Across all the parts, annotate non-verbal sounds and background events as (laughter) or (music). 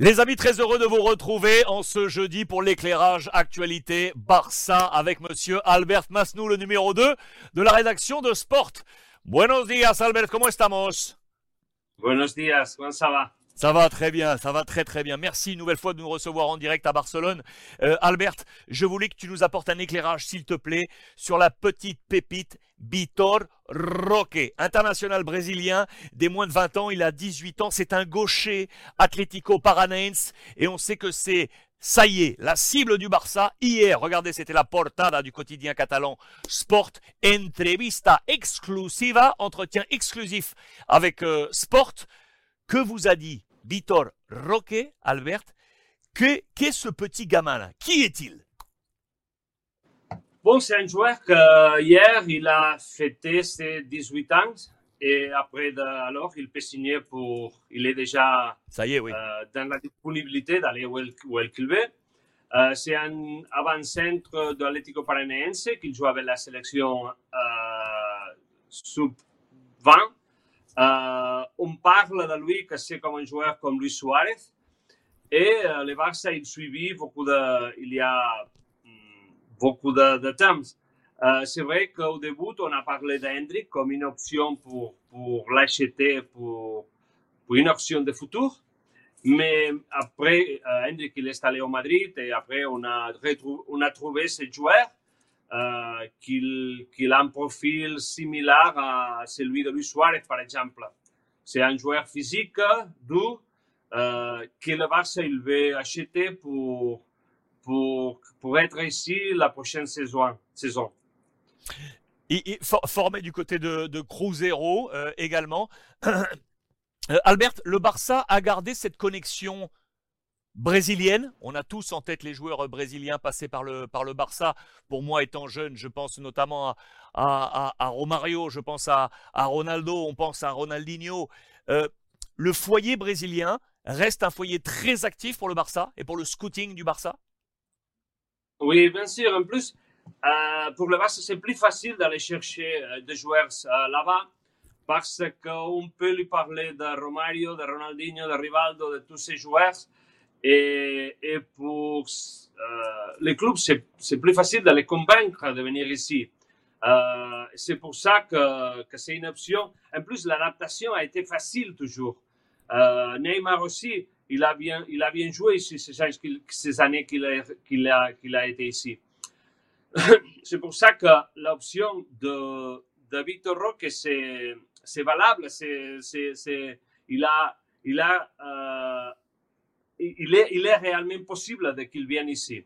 Les amis, très heureux de vous retrouver en ce jeudi pour l'éclairage actualité Barça avec monsieur Albert Masnou, le numéro 2 de la rédaction de Sport. Buenos días, Albert, ¿cómo estamos? Buenos días, comment ça? Ça va très bien, ça va très très bien. Merci une nouvelle fois de nous recevoir en direct à Barcelone. Euh, Albert, je voulais que tu nous apportes un éclairage, s'il te plaît, sur la petite pépite Vitor Roque, international brésilien des moins de 20 ans. Il a 18 ans, c'est un gaucher Atlético Paranaense et on sait que c'est ça y est, la cible du Barça, hier, regardez, c'était la portada du quotidien catalan Sport, entrevista exclusiva, entretien exclusif avec euh, Sport. Que vous a dit Vitor Roque, Albert, qu'est qu ce petit gamin-là? Qui est-il? Bon, c'est un joueur que hier, il a fêté ses 18 ans et après, de, alors, il peut signer pour. Il est déjà Ça y est, oui. euh, dans la disponibilité d'aller où il, où il veut. Euh, c'est un avant-centre de l'Atlético Paranaense qui joue avec la sélection euh, sub-20. Euh, on parle de lui c'est comme un joueur comme Luis Suarez. Et euh, le Barça, il suivit beaucoup de, il y a mm, beaucoup de, temps. Euh, c'est vrai qu'au début, on a parlé d'Hendrick comme une option pour, pour l'acheter pour, pour une option de futur. Mais après, Hendrik, il est allé au Madrid et après, on a trouvé ce joueur euh, qu'il a un profil similaire à celui de Luis Suarez, par exemple. C'est un joueur physique, dur, euh, que le Barça il veut acheter pour, pour, pour être ici la prochaine saison. saison. Il- for- formé du côté de, de Cruzeiro euh, également. (clears throat) Euh, Albert, le Barça a gardé cette connexion brésilienne. On a tous en tête les joueurs euh, brésiliens passés par le, par le Barça. Pour moi, étant jeune, je pense notamment à, Romario, je pense à, Ronaldo, on pense à Ronaldinho. Euh, le foyer brésilien reste un foyer très actif pour le Barça et pour le scouting du Barça? Oui, bien sûr. En plus, euh, pour le Barça, c'est plus facile d'aller chercher des joueurs là-bas parce qu'on peut lui parler de Romario, de Ronaldinho, de Rivaldo, de tous ces joueurs. Et, pour euh, les clubs, c'est plus facile de les convaincre de venir ici. Euh, c'est pour ça que, c'est une option. En plus, l'adaptation a été facile toujours. Euh, Neymar aussi, il a bien, il a bien joué ici ces, années qu'il- a, été ici. (coughs) c'est pour ça que l'option de, de Victor Roque, c'est, valable. Il a, il est, il est réellement possible qu'il vienne ici.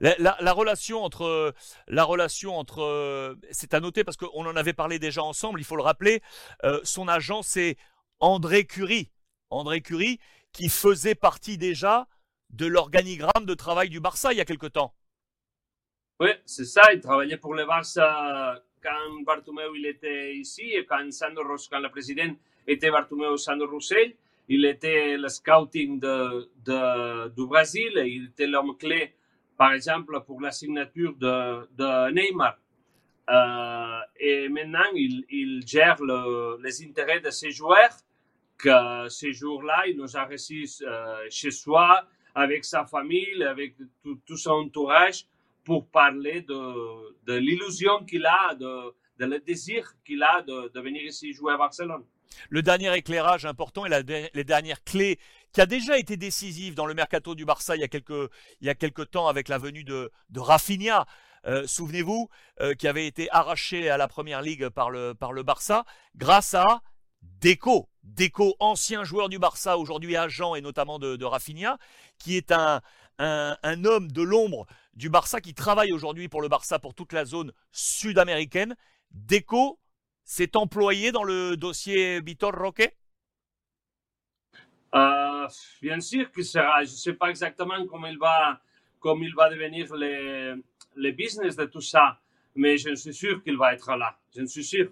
La, la- la relation entre, la relation entre, c'est à noter parce qu'on en avait parlé déjà ensemble. Il faut le rappeler. euh, son agent c'est André Curie, André Curie qui faisait partie déjà de l'organigramme de travail du Barça il y a quelque temps. Oui, c'est ça. Il travaillait pour le Barça quand Bartomeu il était ici et quand, Sandro quand le président était Bartomeu Sandro Roussel. Il était le scouting du Brésil et il était l'homme clé, par exemple, pour la signature de, Neymar. Euh, et maintenant, il, gère le- les intérêts de ses joueurs, que ces jours-là, il nous a reçus euh, chez soi, avec sa famille, avec tout, tout son entourage, pour parler de, de l'illusion qu'il a, de, le désir qu'il a de, venir ici jouer à Barcelone. Le dernier éclairage important et la, de- les dernières clés qui a déjà été décisive dans le mercato du Barça il y a quelques, il y a temps avec la venue de, de Rafinha. Euh, Souvenez-vous, euh, qui avait été arraché à la première ligue par le, par le Barça grâce à Deco. Deco, ancien joueur du Barça, aujourd'hui agent et notamment de, de Rafinha, qui est un, un, un homme de l'ombre du Barça qui travaille aujourd'hui pour le Barça pour toute la zone sud-américaine. Deco s'est employé dans le dossier Vitor Roque? Euh, bien sûr que sera, je ne sais pas exactement comment il va, comment il va devenir le, le business de tout ça, mais je suis sûr qu'il va être là. Je suis sûr.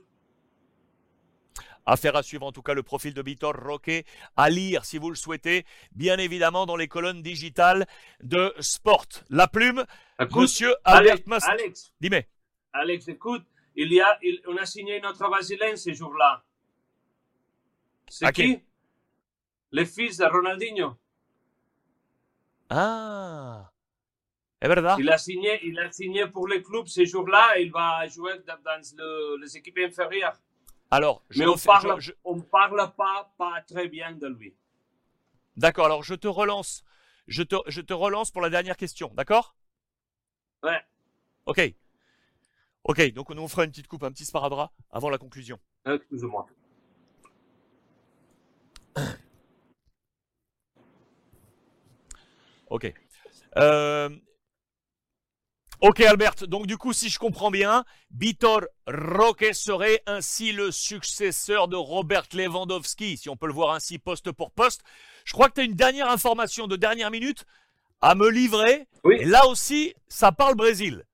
Affaire à suivre en tout cas le profil de Vitor Roque, à lire si vous le souhaitez, bien évidemment dans les colonnes digitales de Sport. La plume, Écoute, monsieur Albert Mas. Alex, Dis-moi. Alex, écoute, il y a, il- on a signé notre Brésilien ce jour-là. C'est qui? qui? Le fils de Ronaldinho. Ah, es verdad. Il a signé, il a signé pour le club ce jour-là. Il va jouer dans, dans le- les équipes inférieures. Alors, je Mais on refais- parle, je- je- on parle pas, pas très bien de lui. D'accord, alors je te relance. Je te, je te relance pour la dernière question, d'accord? Ouais. Ok. Ok, donc nous on fera une petite coupe, un petit sparadrap avant la conclusion. Excuse-moi. Ok. Euh, Ok Albert, donc du coup si je comprends bien, Vitor Roque serait ainsi le successeur de Robert Lewandowski, si on peut le voir ainsi poste pour poste. Je crois que tu as une dernière information de dernière minute à me livrer. Oui. Et là aussi, ça parle Brésil.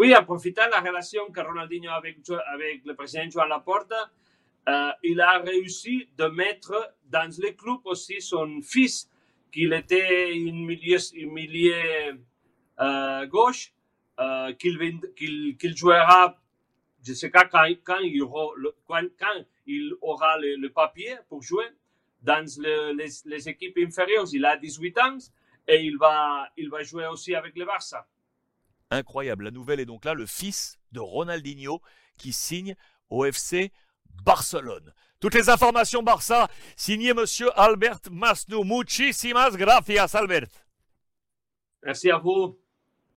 Oui, en profitant de la relation que Ronaldinho a avec, le président Joan Laporta, euh, il a réussi de mettre dans le club aussi son fils, qu'il était une milieu, euh, gauche, euh, qu'il jouera, je ne sais pas quand, il aura le, papier pour jouer dans le- les, les équipes inférieures. Il a 18 ans et il va, il va jouer aussi avec le Barça. Incroyable. La nouvelle est donc là, le fils de Ronaldinho qui signe au FC Barcelone. Toutes les informations Barça, signé monsieur Albert Masnou. Muchísimas gracias, Albert. Merci à vous.